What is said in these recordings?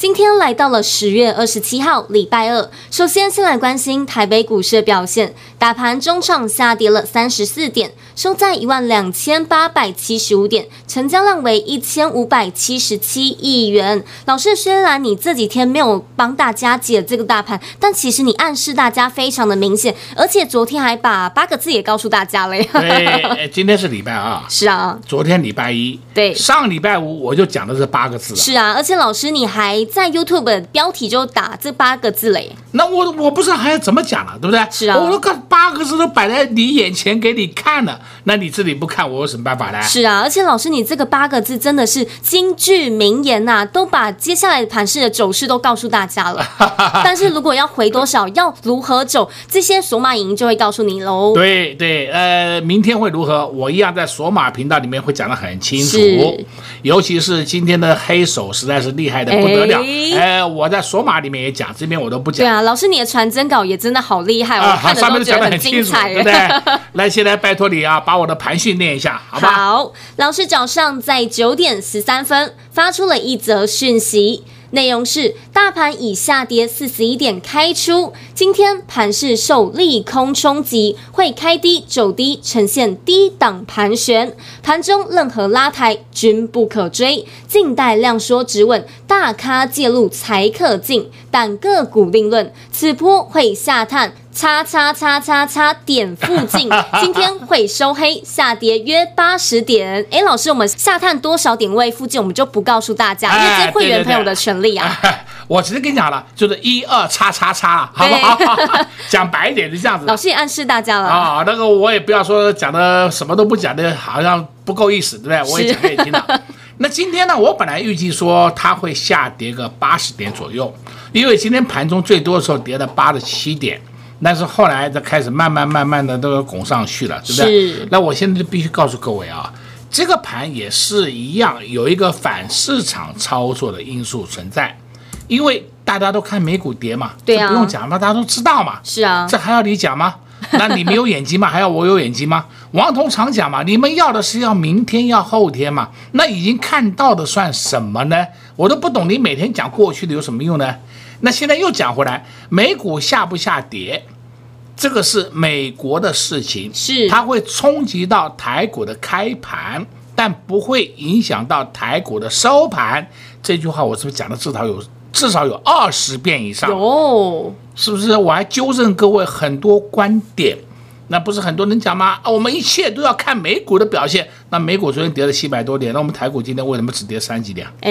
今天来到了十月二十七号，礼拜二。首先，先来关心台北股市的表现。大盘中场下跌了三十四点，收在一万两千八百七十五点，成交量为一千五百七十七亿元。老师，虽然你这几天没有帮大家解这个大盘，但其实你暗示大家非常的明显，而且昨天还把八个字也告诉大家了。对，今天是礼拜二。是啊。昨天礼拜一。对。上礼拜五我就讲的是八个字。是啊，而且老师你还。在 YouTube 的标题就打这八个字嘞，那我我不知道还要怎么讲了，对不对？是啊，我都看八个字都摆在你眼前给你看了，那你自己不看，我有什么办法呢？是啊，而且老师，你这个八个字真的是金句名言呐、啊，都把接下来盘势的走势都告诉大家了。但是如果要回多少，要如何走，这些索马影音就会告诉你喽。对对，呃，明天会如何？我一样在索马频道里面会讲得很清楚，尤其是今天的黑手实在是厉害的不得了。哎，我在索马里面也讲，这边我都不讲。对啊，老师，你的传真稿也真的好厉害，我看的都觉得很精彩，对不对？来，现在拜托你啊，把我的盘训练一下，好吧？好，老师早上在九点十三分发出了一则讯息。内容是：大盘以下跌四十一点开出，今天盘势受利空冲击，会开低走低，呈现低档盘旋。盘中任何拉抬均不可追，静待量缩止稳，大咖介入才可进。但个股定论，此波会下探。叉叉叉叉叉点附近，今天会收黑，下跌约八十点。哎，老师，我们下探多少点位附近，我们就不告诉大家，因为这是会员朋友的权利啊。我直接跟你讲了，就是一二叉叉叉，好不好？讲白一点是这样子。老师也暗示大家了啊，那个我也不要说讲的什么都不讲的，好像不够意思，对不对？我也讲给你听了。那今天呢，我本来预计说它会下跌个八十点左右，因为今天盘中最多的时候跌了八十七点。但是后来就开始慢慢慢慢的都要拱上去了，对不对？是。那我现在就必须告诉各位啊，这个盘也是一样，有一个反市场操作的因素存在，因为大家都看美股跌嘛，对啊，不用讲嘛，大家都知道嘛。是啊。这还要你讲吗？那你没有眼睛吗？还要我有眼睛吗？王彤常讲嘛，你们要的是要明天要后天嘛，那已经看到的算什么呢？我都不懂，你每天讲过去的有什么用呢？那现在又讲回来，美股下不下跌，这个是美国的事情，是它会冲击到台股的开盘，但不会影响到台股的收盘。这句话我是不是讲的至少有至少有二十遍以上？有，是不是？我还纠正各位很多观点，那不是很多人讲吗？啊，我们一切都要看美股的表现。那美股昨天跌了七百多点，那我们台股今天为什么只跌三几点？哎。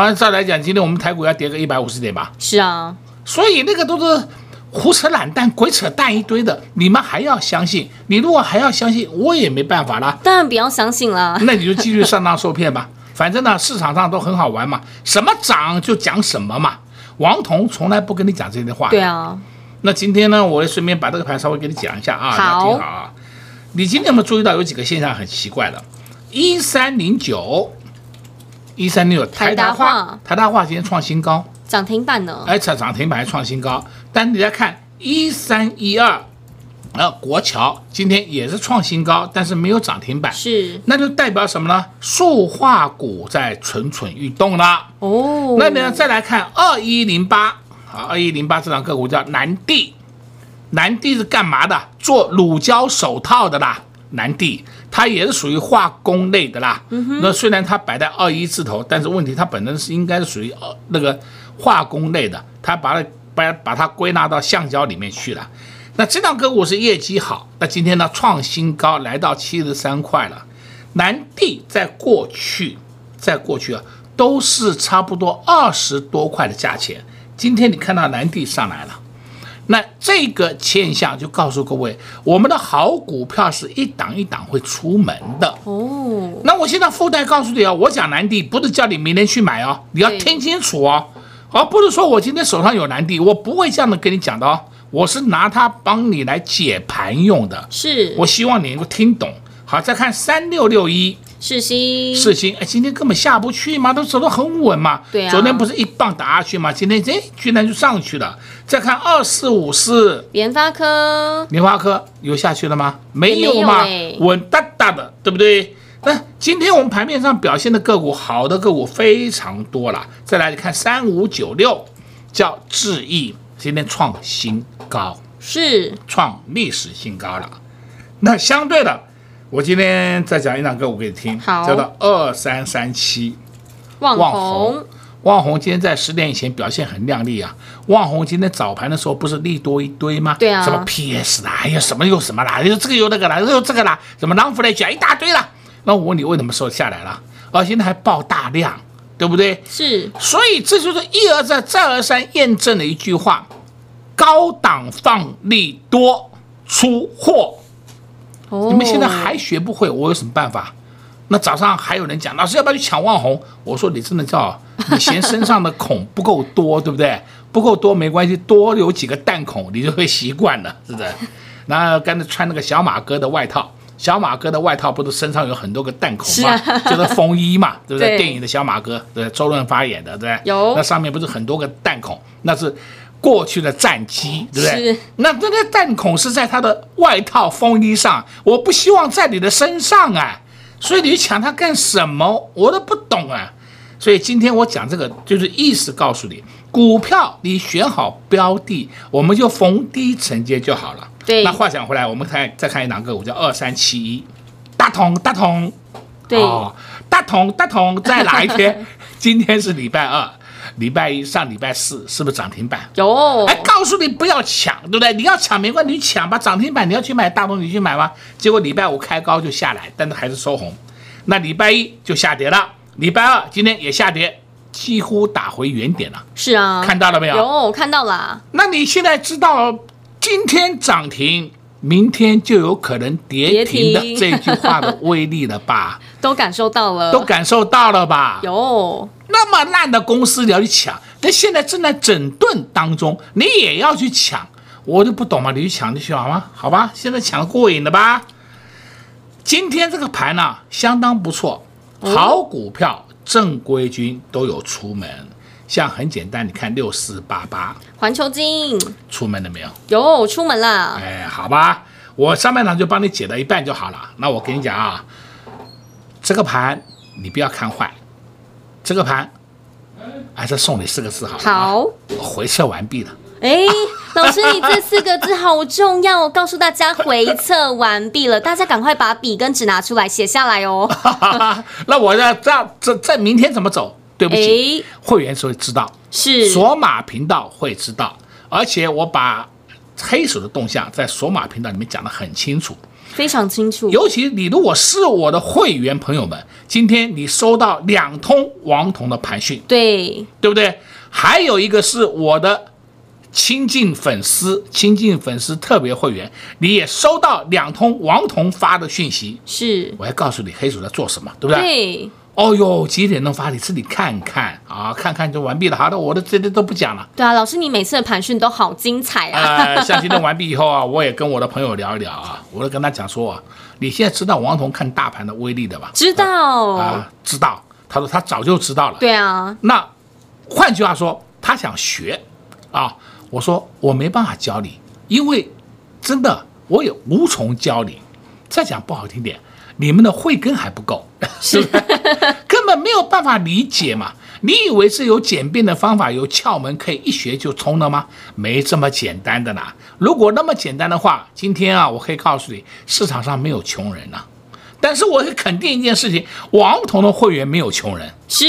按照来讲，今天我们台股要跌个一百五十点吧？是啊，所以那个都是胡扯懒蛋、鬼扯淡一堆的，你们还要相信？你如果还要相信，我也没办法啦。当然不要相信啦，那你就继续上当受骗吧。反正呢，市场上都很好玩嘛，什么涨就讲什么嘛。王彤从来不跟你讲这些话。对啊。那今天呢，我也顺便把这个盘稍微给你讲一下啊，好啊。你今天有没有注意到有几个现象很奇怪的？一三零九。一三六台达化，台达化今天创新高，涨停板呢？哎，涨涨停板还创新高。但你再看一三一二，呃，国桥今天也是创新高，但是没有涨停板，是，那就代表什么呢？塑化股在蠢蠢欲动了。哦，那你呢？再来看二一零八，好，二一零八这档个股叫南帝，南帝是干嘛的？做乳胶手套的啦。南帝，它也是属于化工类的啦。嗯、那虽然它摆在二一字头，但是问题它本身是应该是属于呃那个化工类的，它把它把把它归纳到橡胶里面去了。那这档个股是业绩好，那今天呢创新高来到七十三块了。南帝在过去，在过去啊都是差不多二十多块的价钱，今天你看到南帝上来了。那这个现象就告诉各位，我们的好股票是一档一档会出门的哦。那我现在附带告诉你哦，我讲南地不是叫你明天去买哦，你要听清楚哦，而不是说我今天手上有南地，我不会这样的跟你讲的哦，我是拿它帮你来解盘用的。是，我希望你能够听懂。好，再看三六六一。世新，世新，哎，今天根本下不去嘛，都走得很稳嘛。对啊。昨天不是一棒打下去嘛，今天哎，居然就上去了。再看二四五四，联发科，联发科有下去了吗？没有嘛，欸、稳哒哒的，对不对？那今天我们盘面上表现的个股，好的个股非常多了。再来你看三五九六，叫智易，今天创新高，是创历史新高了。那相对的。我今天再讲一档歌，我给你听，好，叫做二三三七，旺宏，旺红今天在十点以前表现很靓丽啊。旺红今天早盘的时候不是利多一堆吗？对啊，什么 PS 啦，哎呀，什么又什么啦，又这个又那个啦，又这个啦，什么狼福来讲一大堆啦。那我问你，为什么收下来了？而现在还爆大量，对不对？是，所以这就是一而再再而三验证了一句话：高档放利多出货。你们现在还学不会，我有什么办法？那早上还有人讲，老师要不要去抢网红？我说你真的叫你嫌身上的孔不够多，对不对？不够多没关系，多有几个弹孔你就会习惯了，是不是？然后刚才穿那个小马哥的外套，小马哥的外套不是身上有很多个弹孔吗？啊、就是风衣嘛，对不对？对电影的小马哥，对，周润发演的，对不对？有，那上面不是很多个弹孔，那是。过去的战机，对不对？那那个弹孔是在他的外套风衣上，我不希望在你的身上啊，所以你抢它干什么？我都不懂啊。所以今天我讲这个，就是意思告诉你，股票你选好标的，我们就逢低承接就好了。对。那话讲回来，我们看再看一档个股，叫二三七一，大同大同，对，哦、大同大同在哪一天？今天是礼拜二。礼拜一上礼拜四是不是涨停板？有，还告诉你不要抢，对不对？你要抢没关系，你抢吧。涨停板你要去买大东，你去买吗？结果礼拜五开高就下来，但是还是收红。那礼拜一就下跌了，礼拜二今天也下跌，几乎打回原点了。是啊，看到了没有？有看到了。那你现在知道今天涨停，明天就有可能跌停的这句话的威力了吧？都感受到了，都感受到了吧？有。那么烂的公司你要去抢，那现在正在整顿当中，你也要去抢，我就不懂嘛，你去抢就行好吗？好吧，现在抢过瘾了吧？今天这个盘呢、啊，相当不错，好股票正规军都有出门，像很简单，你看六四八八环球金出门了没有？有出门了。哎，好吧，我上半场就帮你解到一半就好了。那我跟你讲啊，这个盘你不要看坏。这个盘，还是送你四个字好了。好，回测完毕了。哎，老师，你这四个字好重要，我告诉大家，回测完毕了，大家赶快把笔跟纸拿出来写下来哦。那我要这样，这这明天怎么走？对不起，会员是会知道，是索马频道会知道，而且我把黑手的动向在索马频道里面讲得很清楚。非常清楚，尤其你如果是我的会员朋友们，今天你收到两通王彤的盘讯，对对不对？还有一个是我的亲近粉丝，亲近粉丝特别会员，你也收到两通王彤发的讯息，是，我要告诉你黑手在做什么，对不对？对。哦哟，几点钟发？你自己看看啊，看看就完毕了。好的，我的这些都不讲了。对啊，老师，你每次的盘讯都好精彩啊！呃，像今天完毕以后啊，我也跟我的朋友聊一聊啊，我都跟他讲说啊，你现在知道王彤看大盘的威力的吧？知道啊，知道。他说他早就知道了。对啊。那换句话说，他想学啊。我说我没办法教你，因为真的我也无从教你。再讲不好听点。你们的慧根还不够，是不是？根本没有办法理解嘛？你以为是有简便的方法、有窍门可以一学就通了吗？没这么简单的啦！如果那么简单的话，今天啊，我可以告诉你，市场上没有穷人呐。但是我是肯定一件事情，王彤的会员没有穷人，是，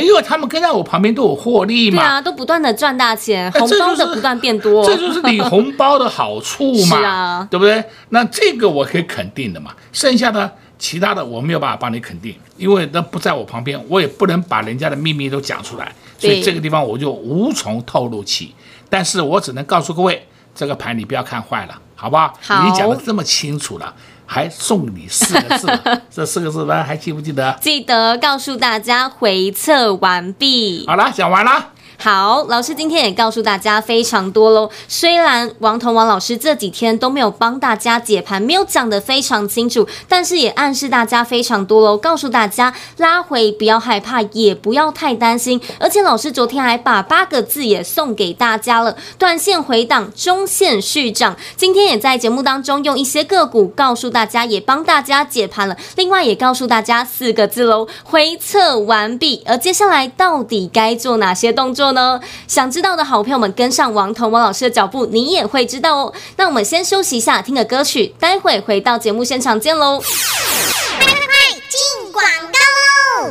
因为他们跟在我旁边都有获利嘛，对啊，都不断的赚大钱，红包的不断变多，这就是领红包的好处嘛，是啊，对不对？那这个我可以肯定的嘛，剩下的其他的我没有办法帮你肯定，因为那不在我旁边，我也不能把人家的秘密都讲出来，所以这个地方我就无从透露起。但是我只能告诉各位，这个盘你不要看坏了，好不好？好，你讲的这么清楚了，还送你四个字，这四个字呢，还记不记得？记得，告诉大家回测完毕。好了，讲完了。好，老师今天也告诉大家非常多喽。虽然王彤王老师这几天都没有帮大家解盘，没有讲的非常清楚，但是也暗示大家非常多喽。告诉大家拉回不要害怕，也不要太担心。而且老师昨天还把八个字也送给大家了：短线回档，中线续涨。今天也在节目当中用一些个股告诉大家，也帮大家解盘了。另外也告诉大家四个字喽：回测完毕。而接下来到底该做哪些动作呢？想知道的好朋友们，跟上王彤王老师的脚步，你也会知道哦。那我们先休息一下，听个歌曲，待会回到节目现场见喽。快快快，进广告！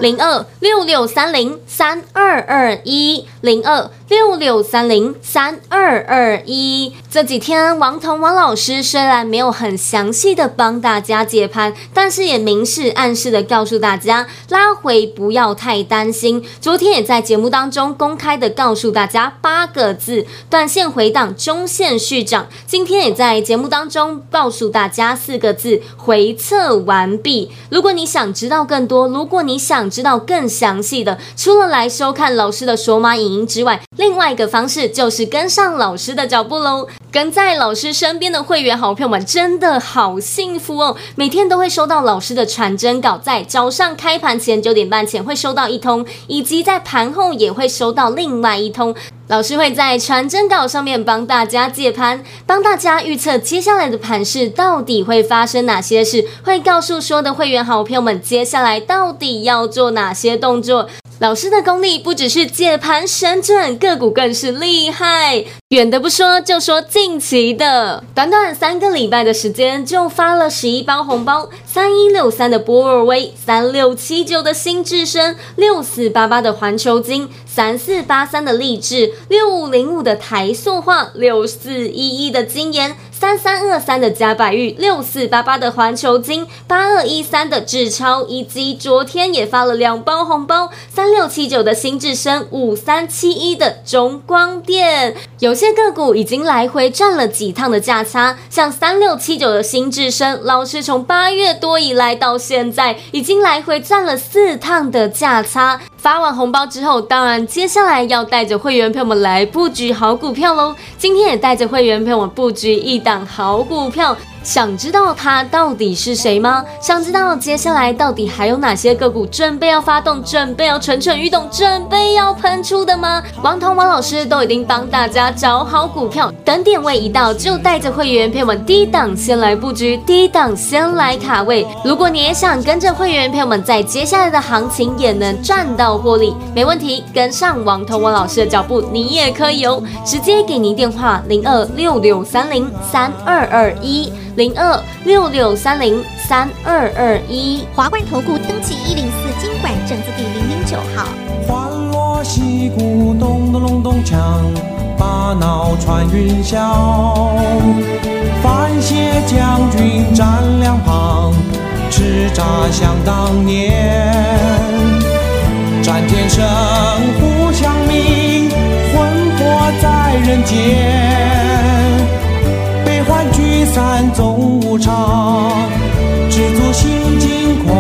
零二六六三零三二二一零二。六六三零三二二一，这几天王彤王老师虽然没有很详细的帮大家解盘，但是也明示暗示的告诉大家，拉回不要太担心。昨天也在节目当中公开的告诉大家八个字：短线回档，中线续涨。今天也在节目当中告诉大家四个字：回测完毕。如果你想知道更多，如果你想想知道更详细的，除了来收看老师的索马影音之外，另外一个方式就是跟上老师的脚步喽，跟在老师身边的会员好朋友们真的好幸福哦！每天都会收到老师的传真稿，在早上开盘前九点半前会收到一通，以及在盘后也会收到另外一通。老师会在传真稿上面帮大家解盘，帮大家预测接下来的盘势到底会发生哪些事，会告诉说的会员好朋友们接下来到底要做哪些动作。老师的功力不只是解盘神准，个股更是厉害。远的不说，就说近期的，短短三个礼拜的时间就发了十一包红包：三一六三的波尔威，三六七九的新智深，六四八八的环球金，三四八三的励志，六五零五的台塑化，六四一一的金研。三三二三的嘉百玉，六四八八的环球晶，八二一三的智超，以及昨天也发了两包红包，三六七九的新智深，五三七一的中光电。有些个股已经来回赚了几趟的价差，像三六七九的新智深，老师从八月多以来到现在，已经来回赚了四趟的价差。发完红包之后，当然接下来要带着会员朋友们来布局好股票喽。今天也带着会员朋友们布局一档好股票。想知道他到底是谁吗？想知道接下来到底还有哪些个股准备要发动、准备要蠢蠢欲动、准备要喷出的吗？王彤王老师都已经帮大家找好股票，等点位一到就带着会员朋友们低档先来布局，低档先来卡位。如果你也想跟着会员朋友们在接下来的行情也能赚到获利，没问题，跟上王彤王老师的脚步，你也可以哦。直接给您电话零二六六三零三二二一。零二六六三零三二二一，华冠投顾登记一零四经管证字第零零九号。欢锣喜鼓咚咚隆咚锵，把脑传云霄。番谢将军站两旁，叱咤想当年。战天神呼响鸣，魂魄在人间。聚散总无常，知足心尽宽。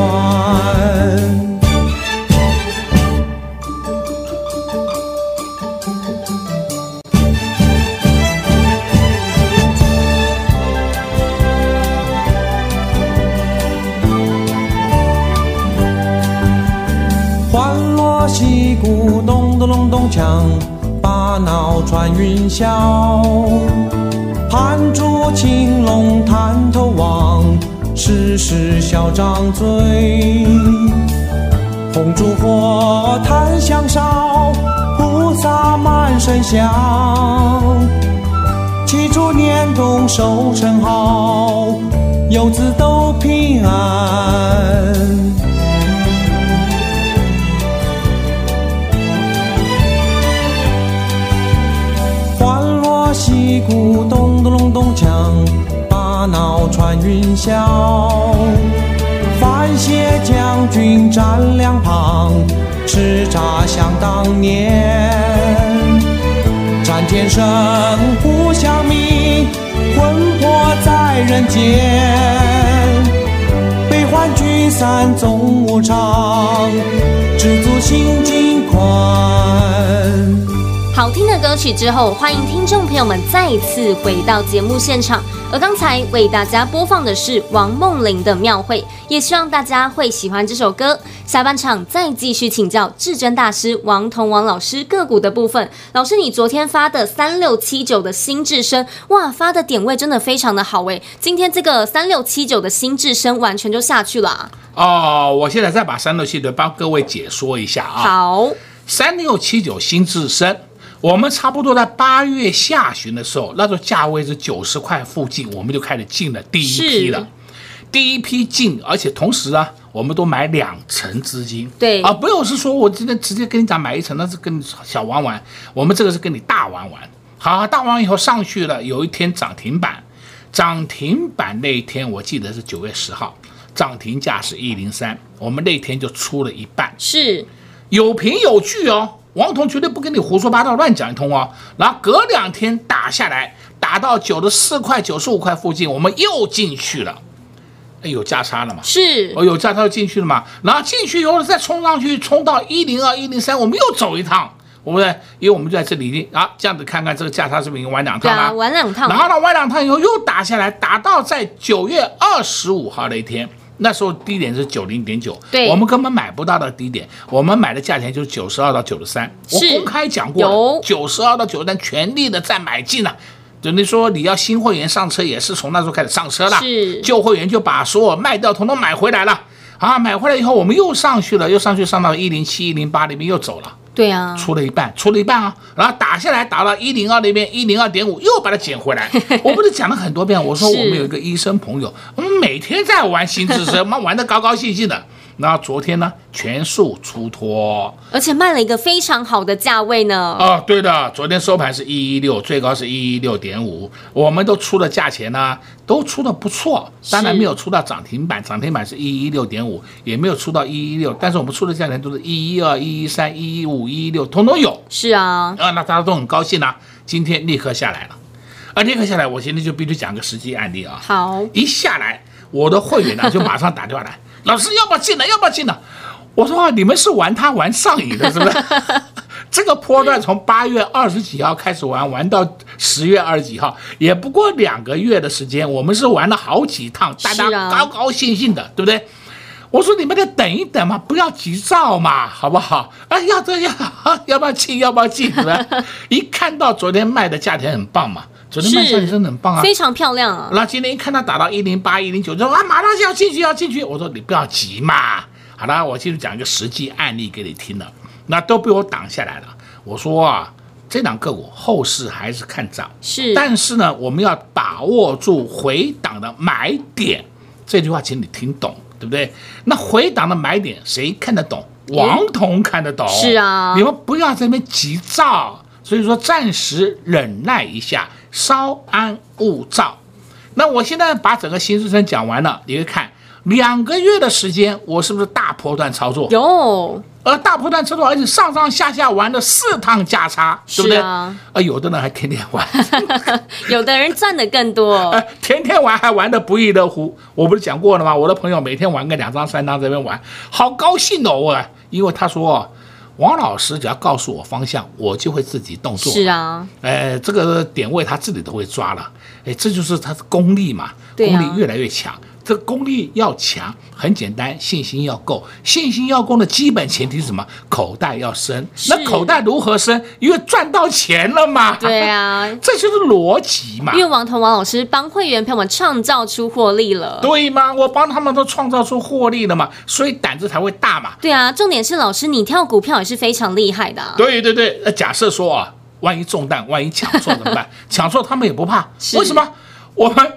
欢锣喜鼓咚咚隆咚锵，把脑传云霄。盘柱青龙探头望，时时笑张嘴。红烛火檀香烧，菩萨满身香。祈祝年冬收成好，游子都平安。鼓咚咚隆咚锵，大脑传云霄。番谢将军站两旁，叱咤想当年。战天神呼响鸣，在人间，悲欢聚散总无常，知足心静宽。好听的歌曲之后，欢迎听众朋友们再次回到节目现场。而刚才为大家播放的是王梦玲的《庙会》，也希望大家会喜欢这首歌。下半场再继续请教至尊大师王同王老师个股的部分。老师，你昨天发的三六七九的新智深，哇，发的点位真的非常的好诶。今天这个三六七九的新智深完全就下去了啊。哦，我现在再把三六七九帮各位解说一下啊。好，三六七九新至升。我们差不多在八月下旬的时候，那时候价位是九十块附近，我们就开始进了第一批了。第一批进，而且同时啊，我们都买两层资金。对啊，不用是说我今天直接跟你讲买一层，那是跟你小玩玩。我们这个是跟你大玩玩。好，大玩以后上去了，有一天涨停板，涨停板那一天我记得是九月十号，涨停价是一零三，我们那天就出了一半，是有凭有据哦。王彤绝对不跟你胡说八道乱讲一通哦，然后隔两天打下来，打到九十四块、九十五块附近，我们又进去了，哎，有价差了嘛？是，哦，有价差就进去了嘛？然后进去以后再冲上去，冲到一零二、一零三，我们又走一趟，对不对？因为我们就在这里啊，这样子看看这个价差是不是已经玩两趟了？玩两趟。然后呢，玩两趟以后又打下来，打到在九月二十五号那一天。那时候低点是九零点九，对，我们根本买不到的低点，我们买的价钱就是九十二到九十三。我公开讲过了，九十二到九十三，全力的在买进了。等于说你要新会员上车，也是从那时候开始上车了。是，旧会员就把所有卖掉，统统买回来了。啊，买回来以后，我们又上去了，又上去上到一零七、一零八里面又走了。对啊，出了一半，出了一半啊，然后打下来，打到一零二那边，一零二点五，又把它捡回来。我不是讲了很多遍，我说我们有一个医生朋友，我们每天在玩新至升，我们玩的高高兴兴的。然后昨天呢，全数出脱，而且卖了一个非常好的价位呢。哦，对的，昨天收盘是一一六，最高是一一六点五，我们都出的价钱呢，都出的不错，当然没有出到涨停板，涨停板是一一六点五，也没有出到一一六，但是我们出的价钱都是一一二、一一三、一一五、一一六，通通有。是啊，啊，那大家都很高兴啊，今天立刻下来了，啊，立刻下来，我今天就必须讲个实际案例啊。好，一下来，我的会员呢就马上打电话来。老师要不要进来？要不要进来？我说啊你们是玩它玩上瘾的，是不是？这个波段从八月二十几号开始玩，玩到十月二十几号，也不过两个月的时间，我们是玩了好几趟，大家高高兴兴的，对不对？我说你们得等一等嘛，不要急躁嘛，好不好？哎，要这样，要不要进？要不要进？是不是？一看到昨天卖的价钱很棒嘛。昨天卖相也真的很棒啊，非常漂亮啊。那今天一看他打到一零八、一零九，就说啊，马上就要进去，要进去。我说你不要急嘛。好了，我继续讲一个实际案例给你听了，那都被我挡下来了。我说啊，这档个股后市还是看涨，是，但是呢，我们要把握住回档的买点。这句话请你听懂，对不对？那回档的买点谁看得懂？王彤看得懂。是啊，你们不要在那边急躁。所以说，暂时忍耐一下，稍安勿躁。那我现在把整个新至升讲完了，你会看两个月的时间，我是不是大波段操作？有，呃，大波段操作，而且上上下下玩了四趟价差，对不对？啊，呃，有的人还天天玩，有的人赚的更多，呃，天天玩还玩的不亦乐乎。我不是讲过了吗？我的朋友每天玩个两张三张这边玩，好高兴哦！我因为他说。王老师只要告诉我方向，我就会自己动作。是啊，哎，这个点位他自己都会抓了，哎，这就是他的功力嘛，功力越来越强。这个功力要强，很简单，信心要够。信心要够的基本前提是什么？口袋要深。那口袋如何深？因为赚到钱了嘛。对啊，这就是逻辑嘛。因为王彤王老师帮会员朋友们创造出获利了，对吗？我帮他们都创造出获利了嘛，所以胆子才会大嘛。对啊，重点是老师你跳股票也是非常厉害的啊。对对对，那假设说啊，万一中弹，万一抢错怎么办？抢错他们也不怕，为什么？我们。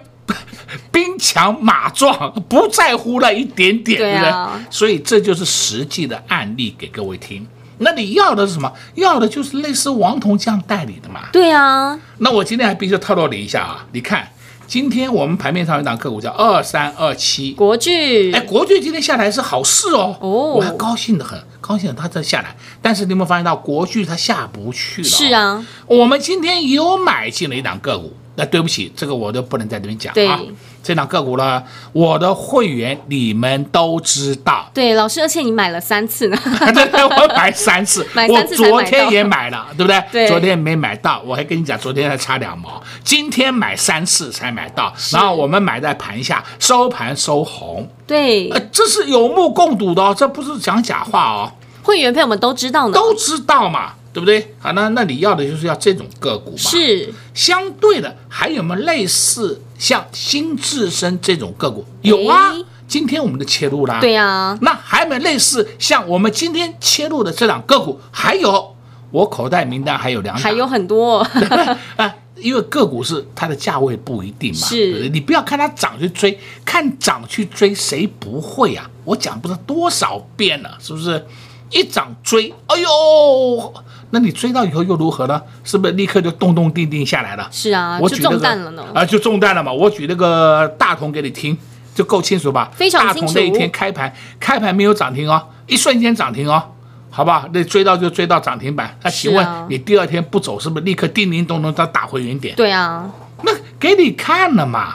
兵强马壮，不在乎那一点点，对不对？所以这就是实际的案例给各位听。那你要的是什么？要的就是类似王彤这样代理的嘛。对啊。那我今天还必须透露你一下啊！你看，今天我们盘面上有一档个股叫二三二七国巨。哎，国巨今天下来是好事哦。哦。我还高兴得很，高兴它在下来。但是你有没有发现到国巨它下不去了？是啊。我们今天有买进了一档个股。那对不起，这个我都不能在这边讲对啊。这档个股呢，我的会员你们都知道。对，老师，而且你买了三次呢。对对，我买三次，买三次买我昨天也买了，对不对？对昨天没买到，我还跟你讲，昨天还差两毛，今天买三次才买到。然后我们买在盘下，收盘收红，对呃，，这是有目共睹的哦，这不是讲假话哦，会员朋友们都知道呢。都知道嘛，对不对？好，那那你要的就是要这种个股嘛。是，相对的，还有没有类似像新智深这种个股？有啊诶，今天我们的切入啦。对啊，那还有没有类似像我们今天切入的这两个股？还有，我口袋名单还有两档，还有很多。啊，因为个股是它的价位不一定嘛，是你不要看它涨去追，看涨去追，谁不会啊？我讲不知道多少遍了，是不是？一涨追，哎呦，那你追到以后又如何呢？是不是立刻就动动定定下来了？是啊，我举那个中弹了呢。啊，就中弹了嘛。我举那个大同给你听，就够清楚吧？非常清楚大同那一天开盘，开盘没有涨停哦，一瞬间涨停哦，好吧？那追到就追到涨停板。那请问你第二天不走，是不是立刻叮叮咚咚再打回原点？对啊，那给你看了嘛，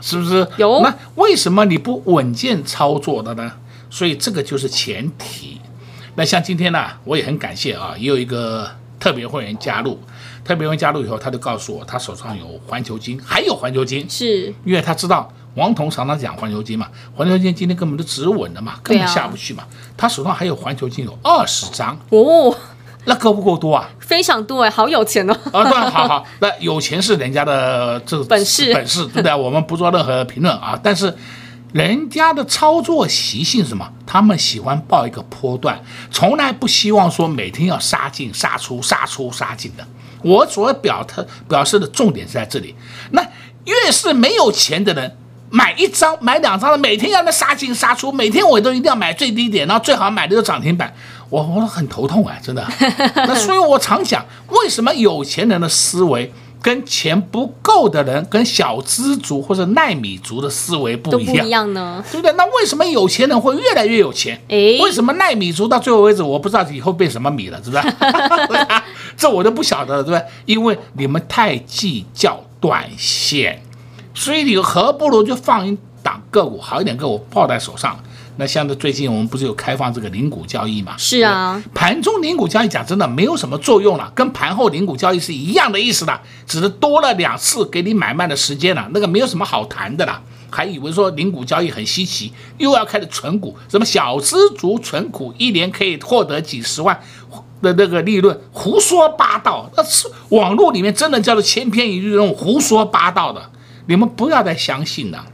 是不是？有那为什么你不稳健操作的呢？所以这个就是前提。那像今天呢、我也很感谢啊，也有一个特别会员加入，特别会员加入以后，他就告诉我，他手上有环球金，还有环球金，是。因为他知道王彤常常讲环球金嘛，环球金今天根本就止稳了嘛，根本下不去嘛。他手上还有环球金有二十张，哦，那够不够多啊？非常多哎，好有钱哦。啊，当然好好，那有钱是人家的这个本事。本事对不对？我们不做任何评论啊，但是人家的操作习性是什么？他们喜欢报一个波段，从来不希望说每天要杀进杀出杀出杀进的。我所表特表示的重点是在这里。那越是没有钱的人。买一张买两张的，每天要那杀进杀出，每天我都一定要买最低点，然后最好买的就涨停板，我我很头痛啊，真的。那所以我常讲，为什么有钱人的思维跟钱不够的人、跟小资族或者耐米族的思维不一样？不一样呢。对不对？那为什么有钱人会越来越有钱？哎为什么耐米族到最后为止，我不知道以后变什么米了，是不是？这我都不晓得了，对不对？因为你们太计较短线。所以你何不如就放一档个股，好一点个股抱在手上。那像这最近我们不是有开放这个零股交易嘛？是啊，盘中零股交易讲真的没有什么作用了，跟盘后零股交易是一样的意思的，只是多了两次给你买卖的时间了，那个没有什么好谈的了。还以为说零股交易很稀奇，又要开始存股，什么小资族存股一年可以获得几十万的那个利润，胡说八道。那是网络里面真的叫做千篇一律那种胡说八道的。你们不要再相信了，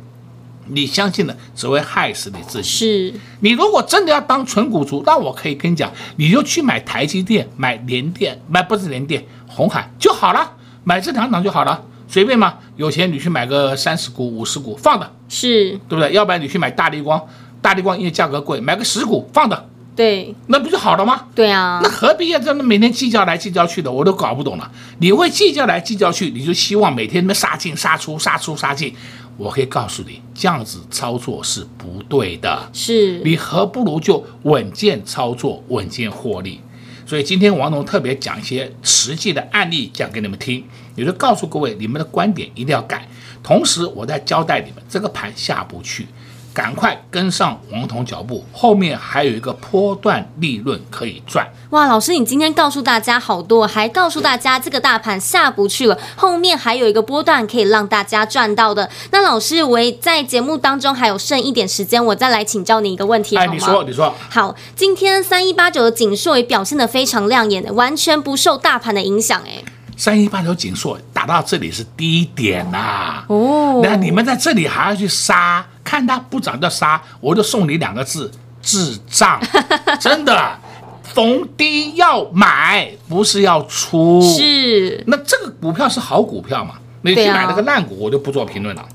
你相信的只会害死你自己。是你如果真的要当纯股族，那我可以跟你讲，你就去买台积电、买联电、买不是联电、红海就好了，买这两档就好了，随便嘛。有钱你去买个三十股、五十股放的，是，对不对？要不然你去买大力光，大力光因为价格贵，买个十股放的，对那不就好了吗？对啊那，何必要这么每天计较来计较去的？我都搞不懂了。你会计较来计较去，你就希望每天那么杀进杀出、杀出杀进。我可以告诉你，这样子操作是不对的。是你何不如就稳健操作，稳健获利。所以今天王总特别讲一些实际的案例讲给你们听，也就告诉各位，你们的观点一定要改。同时，我在交代你们，这个盘下不去。赶快跟上王彤脚步，后面还有一个波段利润可以赚。哇，老师，你今天告诉大家好多，还告诉大家这个大盘下不去了，后面还有一个波段可以让大家赚到的。那老师，我在节目当中还有剩一点时间，我再来请教你一个问题，好哎，你说，你说，好，今天三一八九的锦硕也表现得非常亮眼，完全不受大盘的影响，哎。三一八九景硕打到这里是低点呐、啊，哦，那你们在这里还要去杀，看它不涨就杀，我就送你两个字：智障。真的，逢低要买，不是要出。是，那这个股票是好股票嘛？你去买那个烂股，我就不做评论了。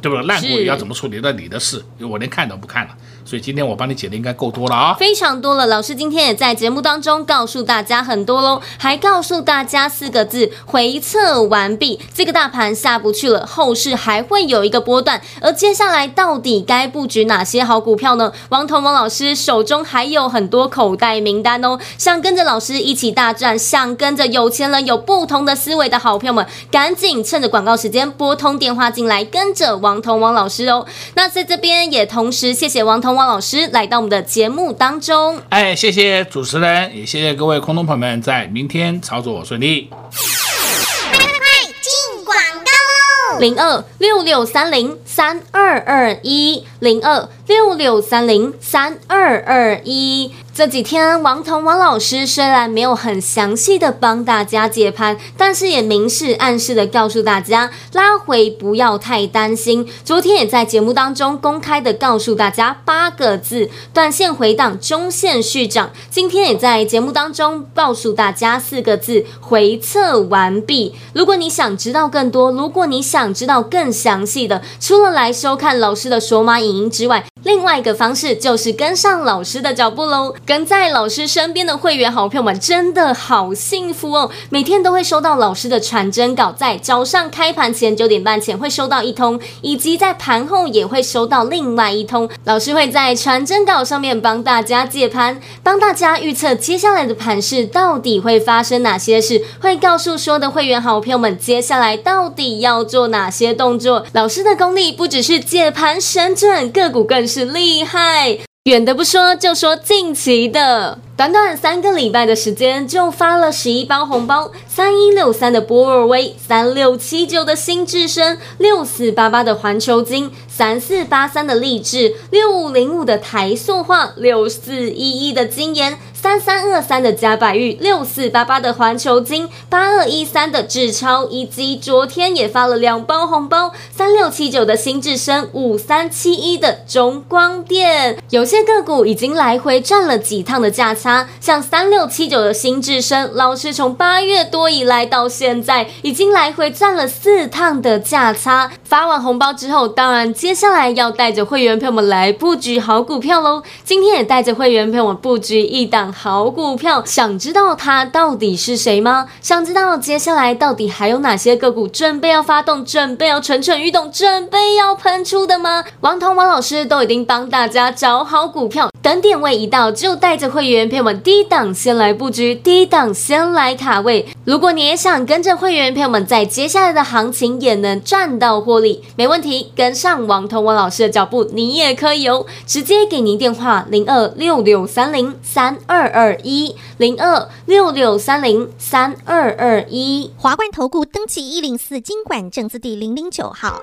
对不对？烂股是你要怎么处理，那你的事，因为我连看都不看了。所以今天我帮你解的应该够多了啊、哦。非常多了，老师今天也在节目当中告诉大家很多喽，还告诉大家四个字：回测完毕。这个大盘下不去了，后市还会有一个波段，而接下来到底该布局哪些好股票呢？王彤王老师手中还有很多口袋名单哦，想跟着老师一起大战，想跟着有钱人有不同的思维的好朋友们，赶紧趁着广告时间拨通电话进来，跟着王彤王老师哦。那在这边也同时谢谢王彤。王老师来到我们的节目当中，哎，谢谢主持人，也谢谢各位空中朋友们，在明天操作顺利。快进广告喽！零二六六三零三二二一零二六六三零三二二一。这几天，王彤王老师虽然没有很详细的帮大家解盘，但是也明示暗示的告诉大家，拉回不要太担心。昨天也在节目当中公开的告诉大家八个字：短线回档，中线续涨。今天也在节目当中告诉大家四个字：回测完毕。如果你想知道更多，如果你想知道更详细的，除了来收看老师的索马影音之外，另外一个方式就是跟上老师的脚步喽。跟在老师身边的会员好朋友们真的好幸福哦！每天都会收到老师的传真稿，在早上开盘前九点半前会收到一通，以及在盘后也会收到另外一通。老师会在传真稿上面帮大家解盘，帮大家预测接下来的盘势到底会发生哪些事，会告诉所有的会员好朋友们接下来到底要做哪些动作。老师的功力不只是解盘神准，个股更是厉害。远的不说，就说近期的。短短三个礼拜的时间，就发了十一包红包：三一六三的波尔威，三六七九的新智深，六四八八的环球金，三四八三的励志，六五零五的台塑化，六四一一的金研，三三二三的嘉百玉，六四八八的环球金，八二一三的智超，以及昨天也发了两包红包：三六七九的新智深，五三七一的中光电。有些个股已经来回赚了几趟的价差。像三六七九的新智深，老师从八月多以来到现在，已经来回赚了四趟的价差。发完红包之后，当然接下来要带着会员朋友们来布局好股票喽。今天也带着会员朋友们布局一档好股票，想知道它到底是谁吗？想知道接下来到底还有哪些个股准备要发动，准备要蠢蠢欲动，准备要喷出的吗？王彤王老师都已经帮大家找好股票，等点位一到，就带着会员朋友们低档先来布局，低档先来卡位。如如果你也想跟着会员朋友们在接下来的行情也能赚到获利，没问题，跟上王同文老师的脚步，你也可以哦。直接给您电话零二六六三零三二二一零二六六三零三二二一。华冠投顾登记一零四经管证字第零零九号。